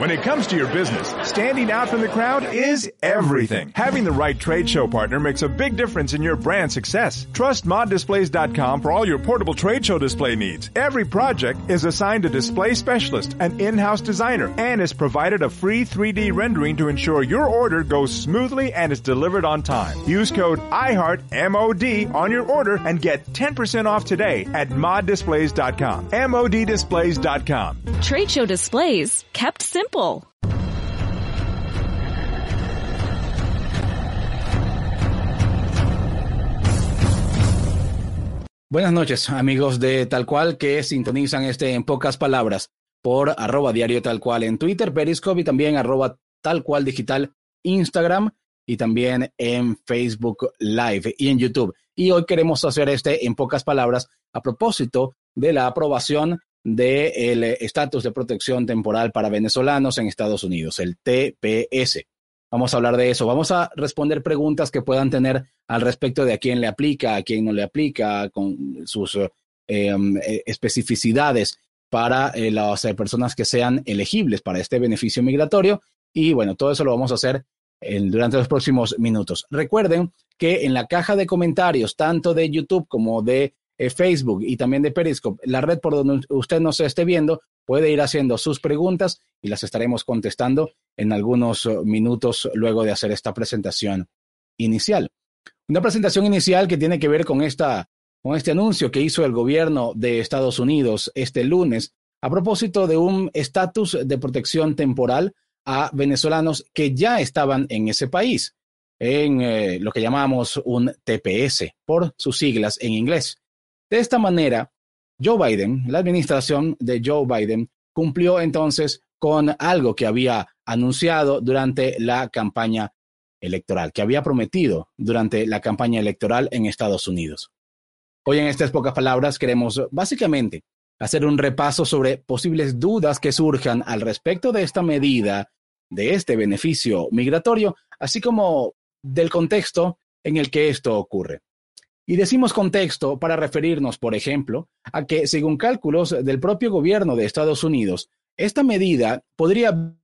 When it comes to your business, standing out from the crowd is everything. Having the right trade show partner makes a big difference in your brand success. Trust moddisplays.com for all your portable trade show display needs. Every project is assigned a display specialist, an in-house designer, and is provided a free 3D rendering to ensure your order goes smoothly and is delivered on time. Use code IHEARTMOD on your order and get 10% off today at moddisplays.com. moddisplays.com. Trade show displays kept simple. Buenas noches, amigos de Tal Cual que sintonizan este en pocas palabras por arroba diario tal cual en Twitter, Periscope y también arroba tal cual digital Instagram y también en Facebook Live y en YouTube. Y hoy queremos hacer este en pocas palabras a propósito de la aprobación del estatus de protección temporal para venezolanos en Estados Unidos, el TPS. Vamos a hablar de eso. Vamos a responder preguntas que puedan tener al respecto de a quién le aplica, a quién no le aplica, con sus eh, um, eh, especificidades para eh, las personas que sean elegibles para este beneficio migratorio. Y bueno, todo eso lo vamos a hacer durante los próximos minutos. Recuerden que en la caja de comentarios, tanto de YouTube como de Facebook y también de Periscope, la red por donde usted nos esté viendo, puede ir haciendo sus preguntas y las estaremos contestando en algunos uh, minutos luego de hacer esta presentación inicial. Una presentación inicial que tiene que ver con, esta, con este anuncio que hizo el gobierno de Estados Unidos este lunes a propósito de un estatus de protección temporal a venezolanos que ya estaban en ese país, en eh, lo que llamamos un TPS, por sus siglas en inglés. De esta manera, Joe Biden, la administración de Joe Biden, cumplió entonces con algo que había anunciado durante la campaña electoral, que había prometido durante la campaña electoral en Estados Unidos. Hoy en estas pocas palabras queremos básicamente hacer un repaso sobre posibles dudas que surjan al respecto de esta medida, de este beneficio migratorio, así como del contexto en el que esto ocurre. Y decimos contexto para referirnos, por ejemplo, a que, según cálculos del propio gobierno de Estados Unidos, esta medida podría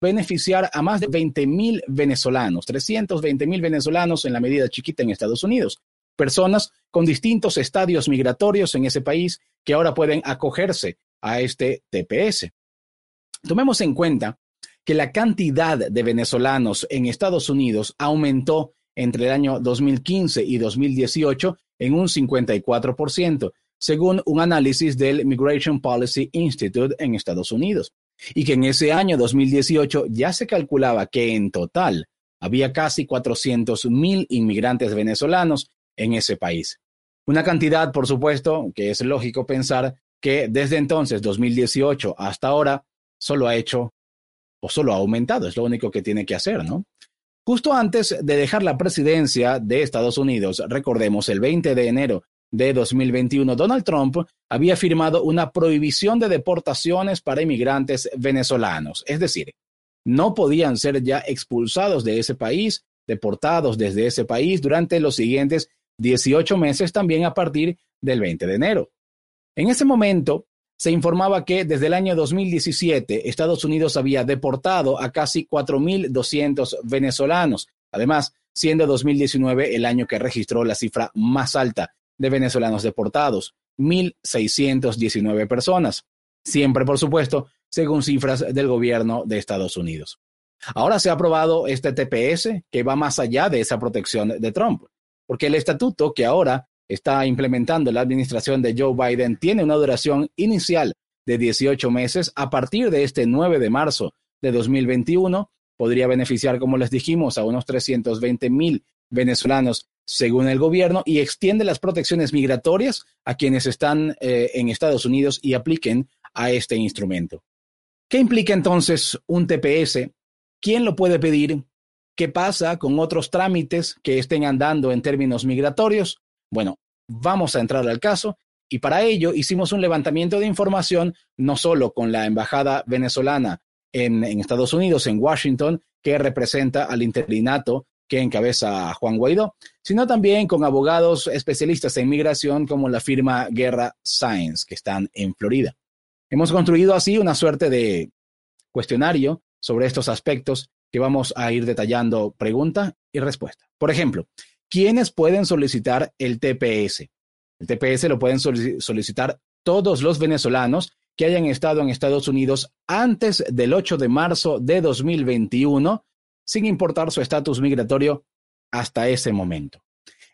beneficiar a más de 20 mil venezolanos, 320 mil venezolanos en la medida chiquita en Estados Unidos, personas con distintos estadios migratorios en ese país que ahora pueden acogerse a este TPS. Tomemos en cuenta que la cantidad de venezolanos en Estados Unidos aumentó entre el año 2015 y 2018 en un 54%, según un análisis del Migration Policy Institute en Estados Unidos, y que en ese año 2018 ya se calculaba que en total había casi 400.000 inmigrantes venezolanos en ese país. Una cantidad, por supuesto, que es lógico pensar que desde entonces, 2018 hasta ahora, solo ha hecho o solo ha aumentado, es lo único que tiene que hacer, ¿no? Justo antes de dejar la presidencia de Estados Unidos, recordemos, el 20 de enero de 2021, Donald Trump había firmado una prohibición de deportaciones para inmigrantes venezolanos, es decir, no podían ser ya expulsados de ese país, deportados desde ese país durante los siguientes 18 meses también a partir del 20 de enero. En ese momento, se informaba que desde el año 2017 Estados Unidos había deportado a casi 4.200 venezolanos, además siendo 2019 el año que registró la cifra más alta de venezolanos deportados, 1.619 personas, siempre por supuesto según cifras del gobierno de Estados Unidos. Ahora se ha aprobado este TPS que va más allá de esa protección de Trump, porque el estatuto que ahora está implementando la administración de Joe Biden tiene una duración inicial de 18 meses a partir de este 9 de marzo de 2021. Podría beneficiar, como les dijimos, a unos 320 mil venezolanos según el gobierno y extiende las protecciones migratorias a quienes están eh, en Estados Unidos y apliquen a este instrumento. ¿Qué implica entonces un TPS? ¿Quién lo puede pedir? ¿Qué pasa con otros trámites que estén andando en términos migratorios? Bueno, vamos a entrar al caso y para ello hicimos un levantamiento de información no solo con la embajada venezolana en, Estados Unidos, en Washington, que representa al interinato que encabeza Juan Guaidó, sino también con abogados especialistas en migración como la firma Guerra Science, que están en Florida. Hemos construido así una suerte de cuestionario sobre estos aspectos que vamos a ir detallando pregunta y respuesta. Por ejemplo, ¿quiénes pueden solicitar el TPS? El TPS lo pueden solicitar todos los venezolanos que hayan estado en Estados Unidos antes del 8 de marzo de 2021, sin importar su estatus migratorio hasta ese momento.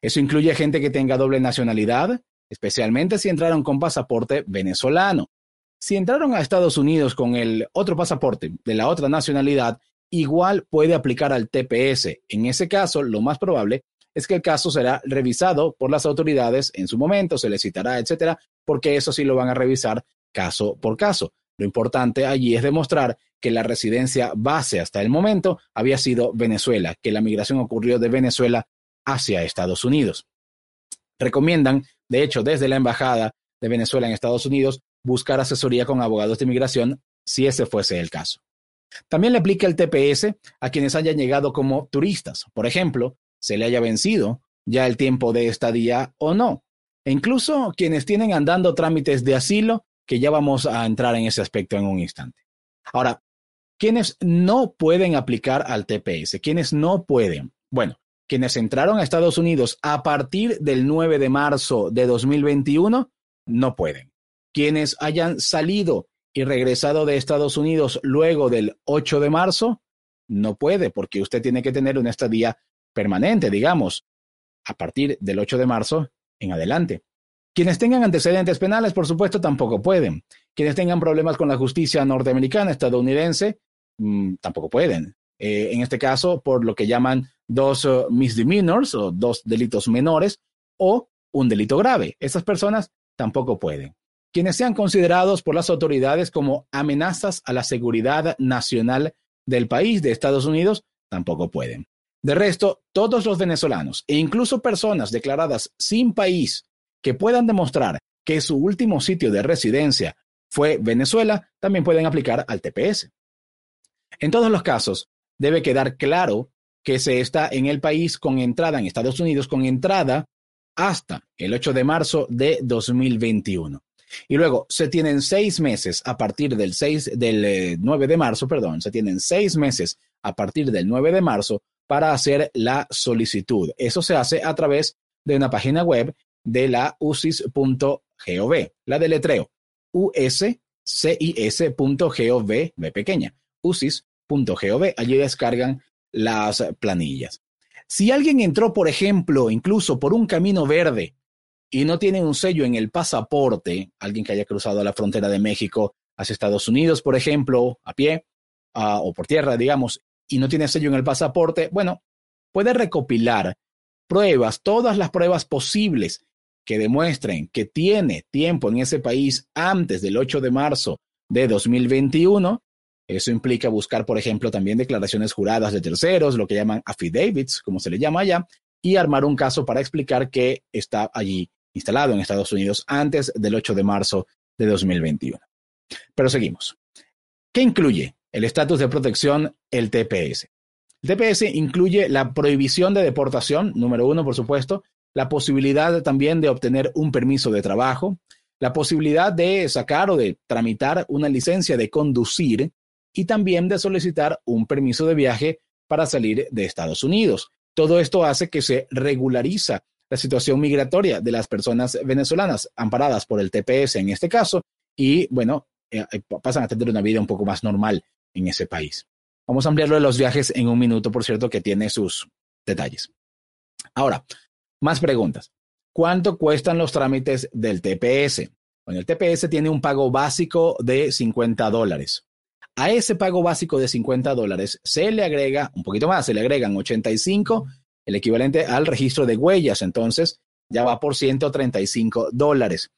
Eso incluye gente que tenga doble nacionalidad, especialmente si entraron con pasaporte venezolano. Si entraron a Estados Unidos con el otro pasaporte de la otra nacionalidad, igual puede aplicar al TPS. En ese caso, lo más probable es que el caso será revisado por las autoridades en su momento, se le citará, etcétera, porque eso sí lo van a revisar caso por caso. Lo importante allí es demostrar que la residencia base hasta el momento había sido Venezuela, que la migración ocurrió de Venezuela hacia Estados Unidos. Recomiendan, de hecho, desde la Embajada de Venezuela en Estados Unidos, buscar asesoría con abogados de inmigración si ese fuese el caso. También le aplica el TPS a quienes hayan llegado como turistas. Por ejemplo, se le haya vencido ya el tiempo de estadía o no. E incluso quienes tienen andando trámites de asilo, que ya vamos a entrar en ese aspecto en un instante. Ahora, ¿quiénes no pueden aplicar al TPS? ¿Quiénes no pueden? Bueno, quienes entraron a Estados Unidos a partir del 9 de marzo de 2021 no pueden. Quienes hayan salido y regresado de Estados Unidos luego del 8 de marzo no puede porque usted tiene que tener una estadía permanente, digamos, a partir del 8 de marzo en adelante. Quienes tengan antecedentes penales, por supuesto, tampoco pueden. Quienes tengan problemas con la justicia norteamericana, estadounidense, mm, tampoco pueden. Eh, en este caso, por lo que llaman dos uh, misdemeanors o dos delitos menores o un delito grave. Esas personas tampoco pueden. Quienes sean considerados por las autoridades como amenazas a la seguridad nacional del país de Estados Unidos tampoco pueden. De resto, todos los venezolanos e incluso personas declaradas sin país que puedan demostrar que su último sitio de residencia fue Venezuela también pueden aplicar al TPS. En todos los casos, debe quedar claro que se está en el país con entrada en Estados Unidos, con entrada hasta el 8 de marzo de 2021. Y luego se tienen seis meses a partir del, 6, del 9 eh, de marzo, perdón, se tienen seis meses a partir del 9 de marzo para hacer la solicitud. Eso se hace a través de una página web de la usis.gov, la deletreo, uscis.gov, B pequeña, usis.gov, allí descargan las planillas. Si alguien entró, por ejemplo, incluso por un camino verde y no tiene un sello en el pasaporte, alguien que haya cruzado la frontera de México hacia Estados Unidos, por ejemplo, a pie uh, o por tierra, digamos, y no tiene sello en el pasaporte, bueno, puede recopilar pruebas, todas las pruebas posibles que demuestren que tiene tiempo en ese país antes del 8 de marzo de 2021 eso implica buscar, por ejemplo, también declaraciones juradas de terceros, lo que llaman affidavits, como se le llama allá, y armar un caso para explicar que está allí instalado en Estados Unidos antes del 8 de marzo de 2021. Pero seguimos. ¿Qué incluye el estatus de protección, el TPS? El TPS incluye la prohibición de deportación, número uno, por supuesto, la posibilidad también de obtener un permiso de trabajo, la posibilidad de sacar o de tramitar una licencia de conducir y también de solicitar un permiso de viaje para salir de Estados Unidos. Todo esto hace que se regulariza la situación migratoria de las personas venezolanas amparadas por el TPS en este caso y bueno, eh, eh, pasan a tener una vida un poco más normal en ese país. Vamos a ampliarlo de los viajes en un minuto, por cierto, que tiene sus detalles. Ahora, más preguntas. ¿Cuánto cuestan los trámites del TPS? Bueno, el TPS tiene un pago básico de 50 dólares. A ese pago básico de 50 dólares se le agrega un poquito más, se le agregan 85, el equivalente al registro de huellas, entonces ya va por 135 dólares.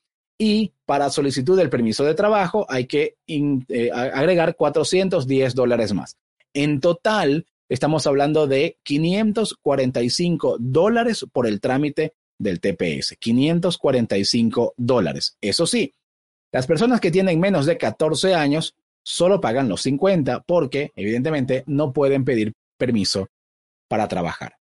Y para solicitud del permiso de trabajo hay que eh, agregar 410 dólares más. En total, estamos hablando de 545 dólares por el trámite del TPS. 545 dólares. Eso sí, las personas que tienen menos de 14 años solo pagan los 50 porque evidentemente no pueden pedir permiso para trabajar.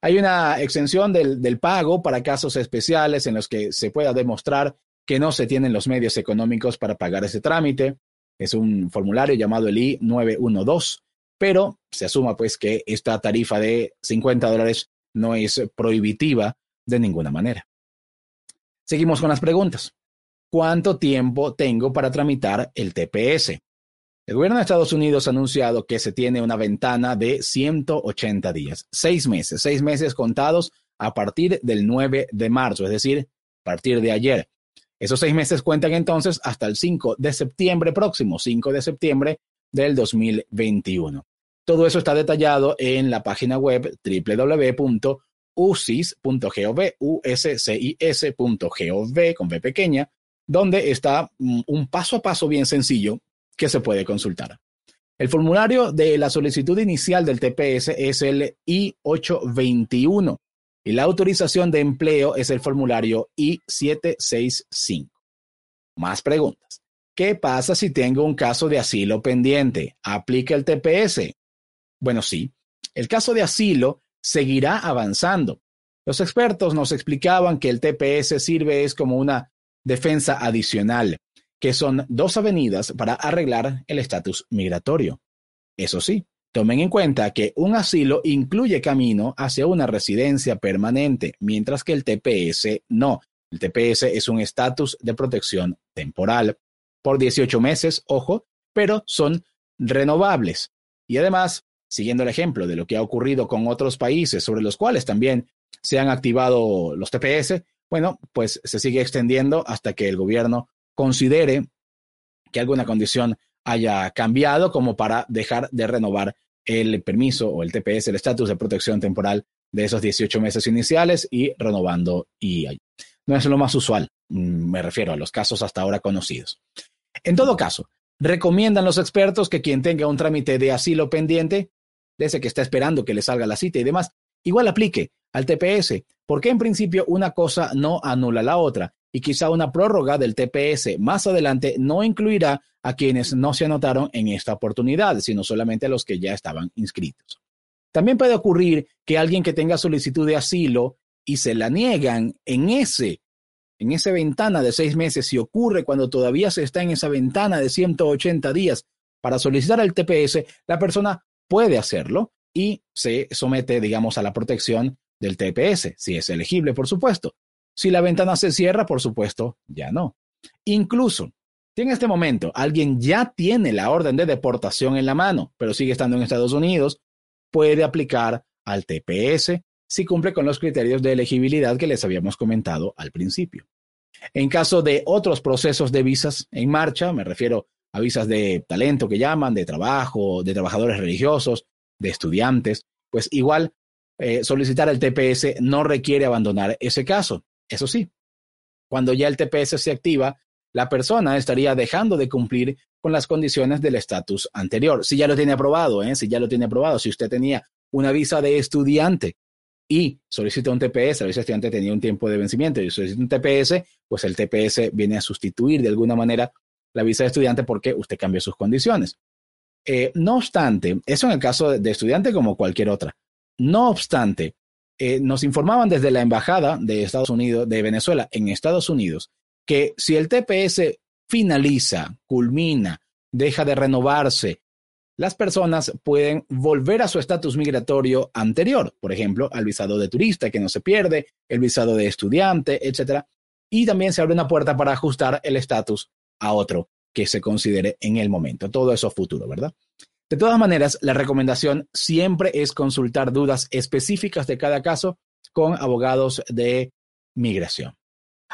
Hay una exención del, pago para casos especiales en los que se pueda demostrar que no se tienen los medios económicos para pagar ese trámite. Es un formulario llamado el I-912, pero se asuma pues que esta tarifa de 50 dólares no es prohibitiva de ninguna manera. Seguimos con las preguntas. ¿Cuánto tiempo tengo para tramitar el TPS? El gobierno de Estados Unidos ha anunciado que se tiene una ventana de 180 días, seis meses, seis meses contados a partir del 9 de marzo, es decir, a partir de ayer. Esos seis meses cuentan entonces hasta el 5 de septiembre próximo, 5 de septiembre del 2021. Todo eso está detallado en la página web www.usis.gov, uscis.gov, con B pequeña, donde está mm, un paso a paso bien sencillo que se puede consultar. El formulario de la solicitud inicial del TPS es el I-821 y la autorización de empleo es el formulario I-765. Más preguntas. ¿Qué pasa si tengo un caso de asilo pendiente? ¿Aplica el TPS? Bueno, sí. El caso de asilo seguirá avanzando. Los expertos nos explicaban que el TPS sirve es como una defensa adicional, que son dos avenidas para arreglar el estatus migratorio. Eso sí, Tomen en cuenta que un asilo incluye camino hacia una residencia permanente, mientras que el TPS no. El TPS es un estatus de protección temporal por 18 meses, ojo, pero son renovables. Y además, siguiendo el ejemplo de lo que ha ocurrido con otros países sobre los cuales también se han activado los TPS, bueno, pues se sigue extendiendo hasta que el gobierno considere que alguna condición haya cambiado como para dejar de renovar el permiso o el TPS, el estatus de protección temporal de esos 18 meses iniciales y renovando y no es lo más usual, mm, me refiero a los casos hasta ahora conocidos. En todo caso, recomiendan los expertos que quien tenga un trámite de asilo pendiente, desde que está esperando que le salga la cita y demás, igual aplique al TPS, porque en principio una cosa no anula la otra y quizá una prórroga del TPS más adelante no incluirá a quienes no se anotaron en esta oportunidad, sino solamente a los que ya estaban inscritos. También puede ocurrir que alguien que tenga solicitud de asilo y se la niegan en ese en esa ventana de seis meses, si ocurre cuando todavía se está en esa ventana de 180 días para solicitar el TPS, la persona puede hacerlo y se somete, digamos, a la protección del TPS, si es elegible, por supuesto. Si la ventana se cierra, por supuesto, ya no. Incluso, si en este momento alguien ya tiene la orden de deportación en la mano, pero sigue estando en Estados Unidos, puede aplicar al TPS si cumple con los criterios de elegibilidad que les habíamos comentado al principio. En caso de otros procesos de visas en marcha, me refiero a visas de talento que llaman, de trabajo, de trabajadores religiosos, de estudiantes, pues igual eh, solicitar el TPS no requiere abandonar ese caso. Eso sí, cuando ya el TPS se activa, la persona estaría dejando de cumplir con las condiciones del estatus anterior. Si ya lo tiene aprobado, ¿eh? si ya lo tiene aprobado, si usted tenía una visa de estudiante y solicita un TPS, la visa de estudiante tenía un tiempo de vencimiento y solicita un TPS, pues el TPS viene a sustituir de alguna manera la visa de estudiante porque usted cambió sus condiciones. Eh, no obstante, eso en el caso de estudiante como cualquier otra. No obstante, eh, nos informaban desde la embajada de Estados Unidos, de Venezuela en Estados Unidos, que si el TPS finaliza, culmina, deja de renovarse, las personas pueden volver a su estatus migratorio anterior, por ejemplo, al visado de turista que no se pierde, el visado de estudiante, etcétera, y también se abre una puerta para ajustar el estatus a otro que se considere en el momento. Todo eso futuro, ¿verdad? De todas maneras, la recomendación siempre es consultar dudas específicas de cada caso con abogados de migración.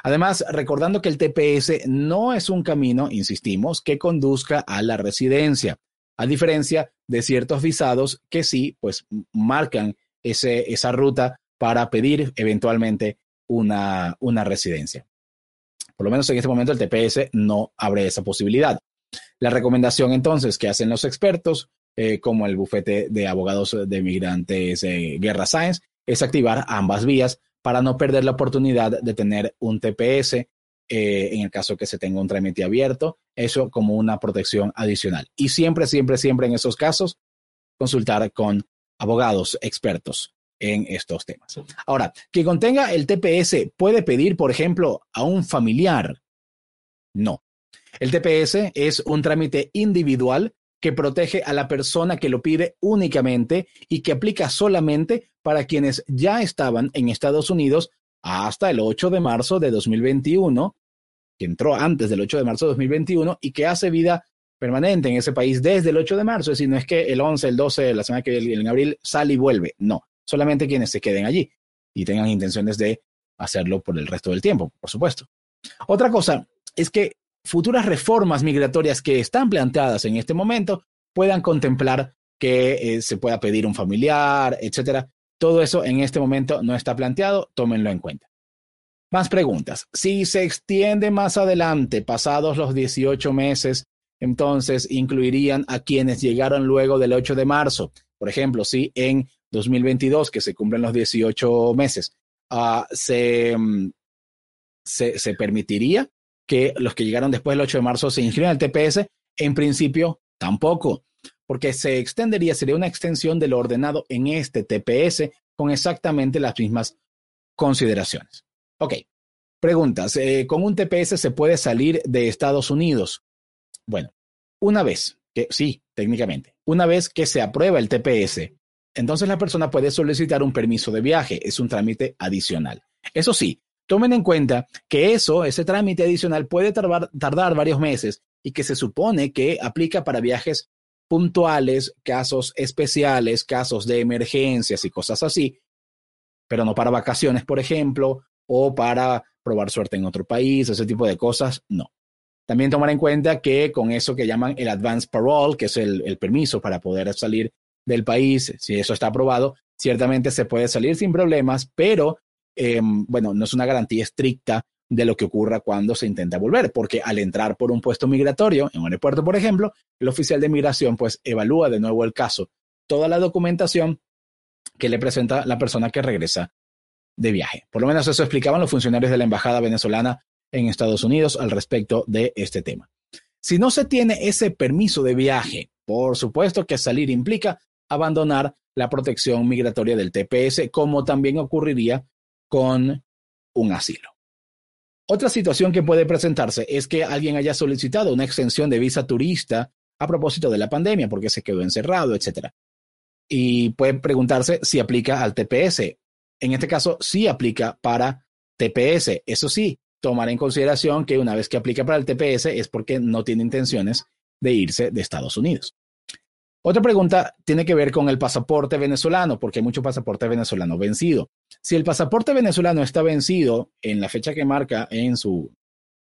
Además, recordando que el TPS no es un camino, insistimos, que conduzca a la residencia, a diferencia de ciertos visados que sí, pues marcan esa ruta para pedir eventualmente una, una residencia. Por lo menos en este momento el TPS no abre esa posibilidad. La recomendación entonces que hacen los expertos, eh, como el bufete de abogados de migrantes eh, Guerra Science, es activar ambas vías para no perder la oportunidad de tener un TPS eh, en el caso que se tenga un trámite abierto, eso como una protección adicional. Y siempre, siempre, siempre en esos casos, consultar con abogados expertos en estos temas. Ahora, que contenga el TPS puede pedir, por ejemplo, a un familiar. No, El TPS es un trámite individual que protege a la persona que lo pide únicamente y que aplica solamente para quienes ya estaban en Estados Unidos hasta el 8 de marzo de 2021, que entró antes del 8 de marzo de 2021 y que hace vida permanente en ese país desde el 8 de marzo, es decir, no es que el 11, el 12, la semana que viene, en abril sale y vuelve, no, solamente quienes se queden allí y tengan intenciones de hacerlo por el resto del tiempo, por supuesto. Otra cosa es que futuras reformas migratorias que están planteadas en este momento puedan contemplar que eh, se pueda pedir un familiar, etcétera. Todo eso en este momento no está planteado, tómenlo en cuenta. Más preguntas. Si se extiende más adelante, pasados los 18 meses, entonces incluirían a quienes llegaron luego del 8 de marzo. Por ejemplo, si en 2022, que se cumplen los 18 meses, se, mm, se, se, permitiría que los que llegaron después del 8 de marzo se inscriban al TPS? En principio, tampoco, porque se extendería, sería una extensión de lo ordenado en este TPS con exactamente las mismas consideraciones. Ok, preguntas. Eh, ¿Con un TPS se puede salir de Estados Unidos? Bueno, una vez que, sí, técnicamente, una vez que se aprueba el TPS, entonces la persona puede solicitar un permiso de viaje. Es un trámite adicional. Eso sí, Tomen en cuenta que eso, ese trámite adicional puede tardar, varios meses y que se supone que aplica para viajes puntuales, casos especiales, casos de emergencias y cosas así, pero no para vacaciones, por ejemplo, o para probar suerte en otro país, ese tipo de cosas, no. También tomar en cuenta que con eso que llaman el advance parole, que es el permiso para poder salir del país, si eso está aprobado, ciertamente se puede salir sin problemas, pero eh, bueno, no es una garantía estricta de lo que ocurra cuando se intenta volver, porque al entrar por un puesto migratorio, en un aeropuerto, por ejemplo, el oficial de migración pues evalúa de nuevo el caso, toda la documentación que le presenta la persona que regresa de viaje. Por lo menos eso explicaban los funcionarios de la Embajada venezolana en Estados Unidos al respecto de este tema. Si no se tiene ese permiso de viaje, por supuesto que salir implica abandonar la protección migratoria del TPS, como también ocurriría con un asilo. Otra situación que puede presentarse es que alguien haya solicitado una extensión de visa turista a propósito de la pandemia porque se quedó encerrado, etc. Y puede preguntarse si aplica al TPS. En este caso, sí aplica para TPS. Eso sí, tomar en consideración que una vez que aplica para el TPS es porque no tiene intenciones de irse de Estados Unidos. Otra pregunta tiene que ver con el pasaporte venezolano, porque hay mucho pasaporte venezolano vencido. Si el pasaporte venezolano está vencido en la fecha que marca en su,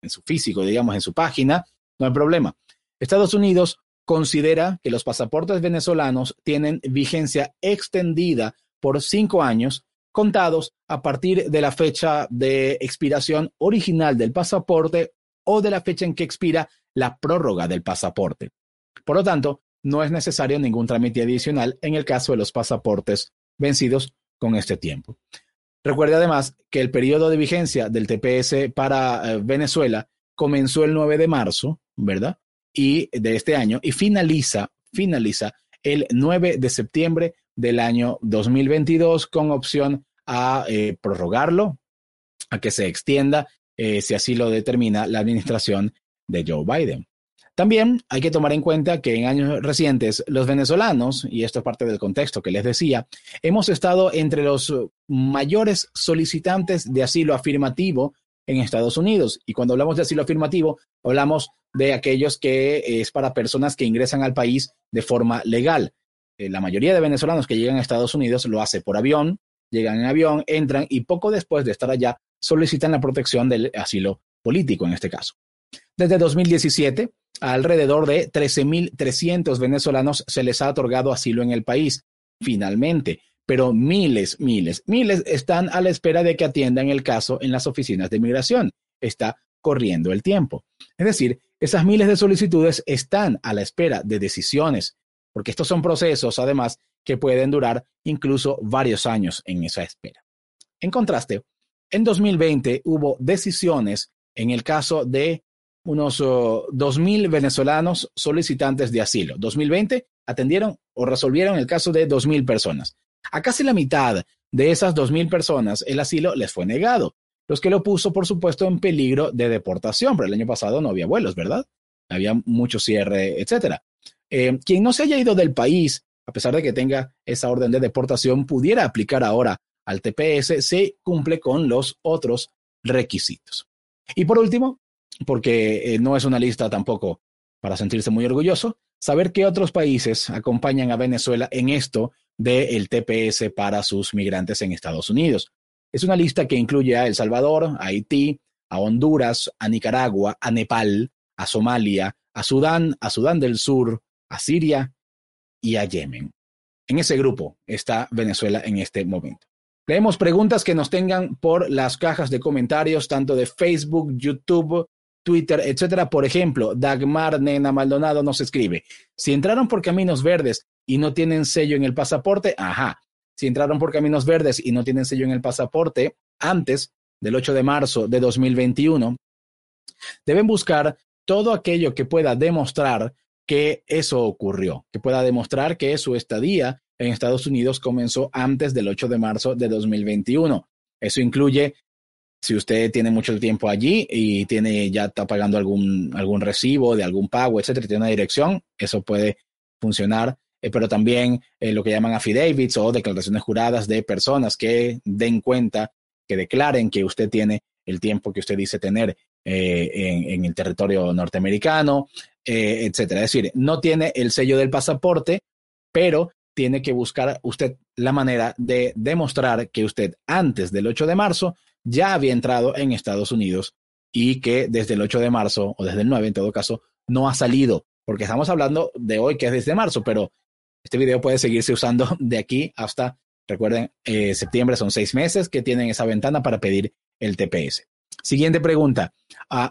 en su físico, digamos, en su página, no hay problema. Estados Unidos considera que los pasaportes venezolanos tienen vigencia extendida por cinco años, contados a partir de la fecha de expiración original del pasaporte o de la fecha en que expira la prórroga del pasaporte. Por lo tanto, no es necesario ningún trámite adicional en el caso de los pasaportes vencidos con este tiempo. Recuerde además que el periodo de vigencia del TPS para eh, Venezuela comenzó el 9 de marzo, ¿verdad? Y de este año y finaliza, finaliza el 9 de septiembre del año 2022 con opción a eh, prorrogarlo, a que se extienda, eh, si así lo determina la administración de Joe Biden. También hay que tomar en cuenta que en años recientes los venezolanos, y esto es parte del contexto que les decía, hemos estado entre los mayores solicitantes de asilo afirmativo en Estados Unidos. Y cuando hablamos de asilo afirmativo, hablamos de aquellos que es para personas que ingresan al país de forma legal. Eh, la mayoría de venezolanos que llegan a Estados Unidos lo hace por avión, llegan en avión, entran y poco después de estar allá solicitan la protección del asilo político en este caso. Desde 2017, alrededor de 13.300 venezolanos se les ha otorgado asilo en el país, finalmente, pero miles, miles, miles están a la espera de que atiendan el caso en las oficinas de migración. Está corriendo el tiempo. Es decir, esas miles de solicitudes están a la espera de decisiones, porque estos son procesos, además, que pueden durar incluso varios años en esa espera. En contraste, en 2020 hubo decisiones en el caso de unos 2.000 venezolanos solicitantes de asilo. 2020 atendieron o resolvieron el caso de 2.000 personas. A casi la mitad de esas 2.000 personas el asilo les fue negado los que lo puso, por supuesto, en peligro de deportación. Pero el año pasado no había vuelos, ¿verdad? Había mucho cierre, etcétera. Eh, quien no se haya ido del país, a pesar de que tenga esa orden de deportación, pudiera aplicar ahora al TPS si cumple con los otros requisitos. Y por último, porque eh, no es una lista tampoco para sentirse muy orgulloso, saber qué otros países acompañan a Venezuela en esto del TPS para sus migrantes en Estados Unidos. Es una lista que incluye a El Salvador, a Haití, a Honduras, a Nicaragua, a Nepal, a Somalia, a Sudán, a Sudán del Sur, a Siria y a Yemen. En ese grupo está Venezuela en este momento. Leemos preguntas que nos tengan por las cajas de comentarios, tanto de Facebook, YouTube, Twitter, etcétera. Por ejemplo, Dagmar Nena Maldonado nos escribe: Si entraron por caminos verdes y no tienen sello en el pasaporte, ajá. Si entraron por caminos verdes y no tienen sello en el pasaporte antes del 8 de marzo de 2021, deben buscar todo aquello que pueda demostrar que eso ocurrió, que pueda demostrar que su estadía en Estados Unidos comenzó antes del 8 de marzo de 2021. Eso incluye si usted tiene mucho tiempo allí y tiene ya está pagando algún, algún recibo de algún pago, etcétera, tiene una dirección, eso puede funcionar, eh, pero también eh, lo que llaman affidavits o declaraciones juradas de personas que den cuenta, que declaren que usted tiene el tiempo que usted dice tener eh, en, en, el territorio norteamericano, etcétera. Es decir, no tiene el sello del pasaporte, pero tiene que buscar usted la manera de demostrar que usted antes del 8 de marzo ya había entrado en Estados Unidos y que desde el 8 de marzo o desde el 9 en todo caso no ha salido, porque estamos hablando de hoy que es desde marzo, pero este video puede seguirse usando de aquí hasta, recuerden, eh, septiembre son seis meses que tienen esa ventana para pedir el TPS. Siguiente pregunta.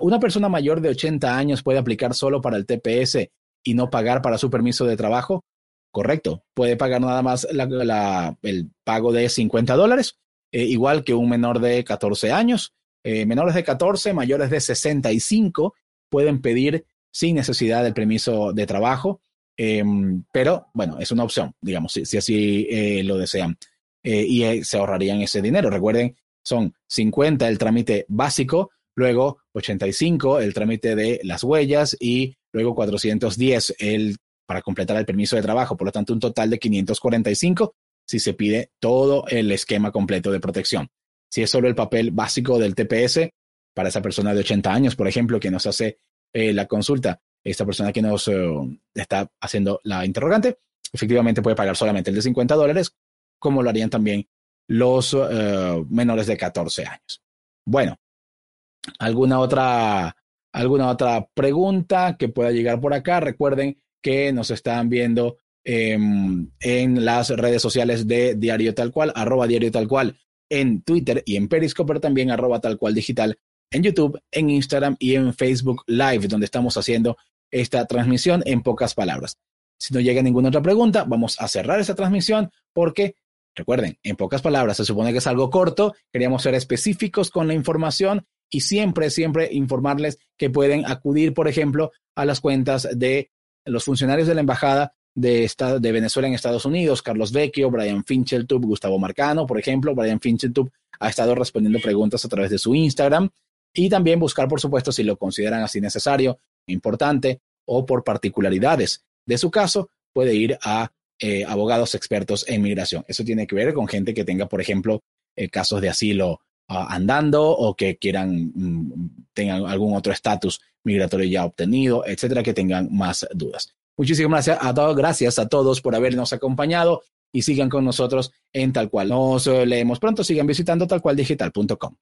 ¿Una persona mayor de 80 años puede aplicar solo para el TPS y no pagar para su permiso de trabajo? Correcto, puede pagar nada más el pago de 50 dólares, eh, igual que un menor de 14 años. Eh, menores de 14, mayores de 65 pueden pedir sin necesidad del permiso de trabajo, em, pero bueno, es una opción, digamos, si, así eh, lo desean. y se ahorrarían ese dinero. Recuerden, son 50 el trámite básico, luego 85 el trámite de las huellas y luego 410 el para completar el permiso de trabajo. Por lo tanto, un total de 545 si se pide todo el esquema completo de protección. Si es solo el papel básico del TPS, para esa persona de 80 años, por ejemplo, que nos hace eh, la consulta, esta persona que nos eh, está haciendo la interrogante, efectivamente puede pagar solamente el de 50 dólares, como lo harían también los eh, menores de 14 años. Bueno, ¿alguna otra, ¿alguna otra pregunta que pueda llegar por acá? Recuerden que nos están viendo em, en las redes sociales de Diario Tal Cual, arroba Diario Tal Cual en Twitter y en Periscope, pero también arroba Tal Cual Digital en YouTube, en Instagram y en Facebook Live, donde estamos haciendo esta transmisión en pocas palabras. Si no llega ninguna otra pregunta, vamos a cerrar esta transmisión porque, recuerden, en pocas palabras, se supone que es algo corto, queríamos ser específicos con la información y siempre, siempre informarles que pueden acudir, por ejemplo, a las cuentas de los funcionarios de la Embajada de, de Venezuela en Estados Unidos, Carlos Vecchio, Brian Fincheltub, Gustavo Marcano, por ejemplo. Brian Fincheltub ha estado respondiendo preguntas a través de su Instagram y también buscar, por supuesto, si lo consideran así necesario, importante o por particularidades de su caso, puede ir a eh, abogados expertos en migración. Eso tiene que ver con gente que tenga, por ejemplo, eh, casos de asilo ah, andando o que quieran, mm, tengan algún otro estatus migratorio ya obtenido, etcétera, que tengan más dudas. Muchísimas gracias a todos, por habernos acompañado y sigan con nosotros en Tal Cual. Nos leemos pronto, sigan visitando talcualdigital.com.